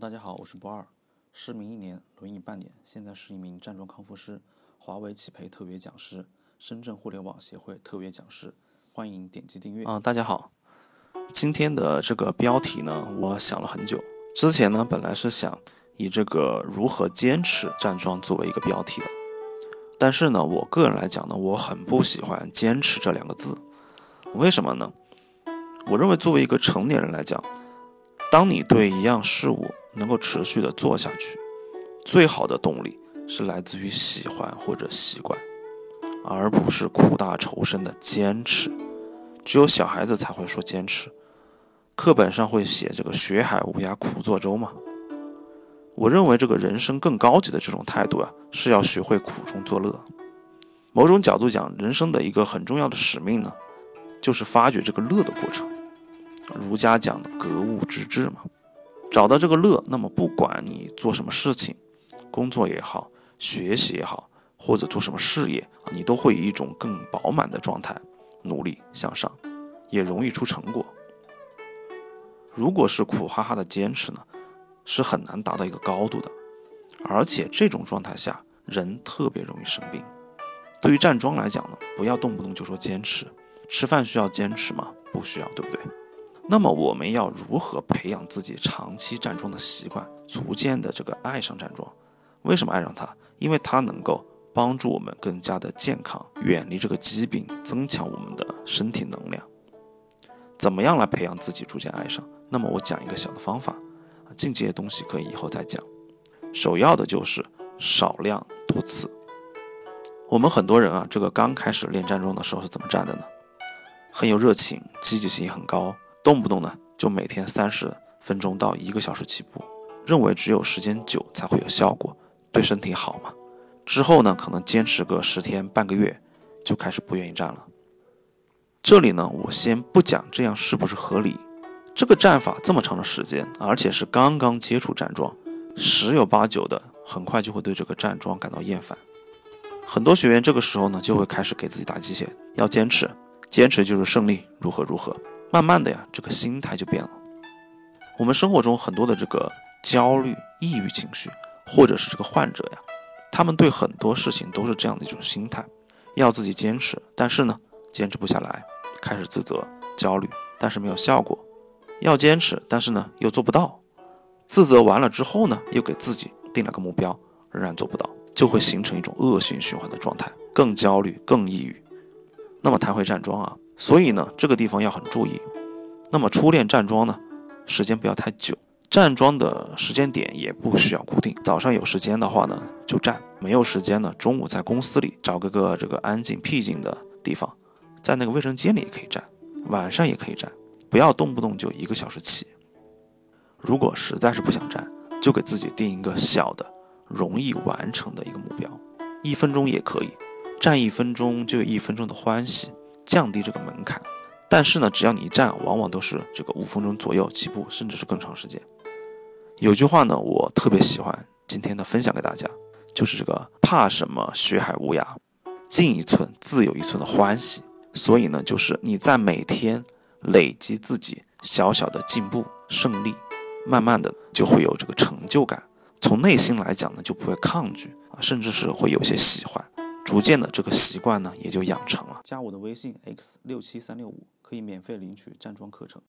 大家好，我是不二，失明一年，轮椅半年，现在是一名站桩康复师，华为企培特别讲师，深圳互联网协会特别讲师，欢迎点击订阅。啊，大家好，今天的这个标题呢，我想了很久。之前呢，本来是想以这个如何坚持站桩作为一个标题的，但是呢，我个人来讲呢，我很不喜欢“坚持”这两个字。为什么呢？我认为作为一个成年人来讲，当你对一样事物，能够持续的做下去，最好的动力是来自于喜欢或者习惯，而不是苦大仇深的坚持。只有小孩子才会说坚持，课本上会写这个“学海无涯苦作舟”嘛。我认为这个人生更高级的这种态度啊，是要学会苦中作乐。某种角度讲，人生的一个很重要的使命呢，就是发掘这个乐的过程。儒家讲的格物致知嘛。找到这个乐，那么不管你做什么事情，工作也好，学习也好，或者做什么事业啊，你都会以一种更饱满的状态努力向上，也容易出成果。如果是苦哈哈的坚持呢，是很难达到一个高度的，而且这种状态下人特别容易生病。对于站桩来讲呢，不要动不动就说坚持，吃饭需要坚持吗？不需要，对不对？那么我们要如何培养自己长期站桩的习惯，逐渐的这个爱上站桩？为什么爱上它？因为它能够帮助我们更加的健康，远离这个疾病，增强我们的身体能量。怎么样来培养自己逐渐爱上？那么我讲一个小的方法，进阶的东西可以以后再讲。首要的就是少量多次。我们很多人啊，这个刚开始练站桩的时候是怎么站的呢？很有热情，积极性也很高。动不动呢，就每天三十分钟到一个小时起步，认为只有时间久才会有效果，对身体好嘛。之后呢，可能坚持个十天半个月，就开始不愿意站了。这里呢，我先不讲这样是不是合理。这个站法这么长的时间，而且是刚刚接触站桩，十有八九的很快就会对这个站桩感到厌烦。很多学员这个时候呢，就会开始给自己打鸡血，要坚持，坚持就是胜利，如何如何。慢慢的呀，这个心态就变了。我们生活中很多的这个焦虑、抑郁情绪，或者是这个患者呀，他们对很多事情都是这样的一种心态：要自己坚持，但是呢，坚持不下来，开始自责、焦虑，但是没有效果；要坚持，但是呢，又做不到，自责完了之后呢，又给自己定了个目标，仍然做不到，就会形成一种恶性循环的状态，更焦虑、更抑郁。那么谈回站桩啊。所以呢，这个地方要很注意。那么初练站桩呢，时间不要太久，站桩的时间点也不需要固定。早上有时间的话呢，就站；没有时间呢，中午在公司里找个个这个安静僻静的地方，在那个卫生间里也可以站，晚上也可以站。不要动不动就一个小时起。如果实在是不想站，就给自己定一个小的、容易完成的一个目标，一分钟也可以，站一分钟就有一分钟的欢喜。降低这个门槛，但是呢，只要你一站，往往都是这个五分钟左右起步，甚至是更长时间。有句话呢，我特别喜欢，今天的分享给大家，就是这个怕什么学海无涯，进一寸自有一寸的欢喜。所以呢，就是你在每天累积自己小小的进步胜利，慢慢的就会有这个成就感，从内心来讲呢，就不会抗拒啊，甚至是会有些喜欢。逐渐的，这个习惯呢也就养成了。加我的微信 x 六七三六五，可以免费领取站桩课程。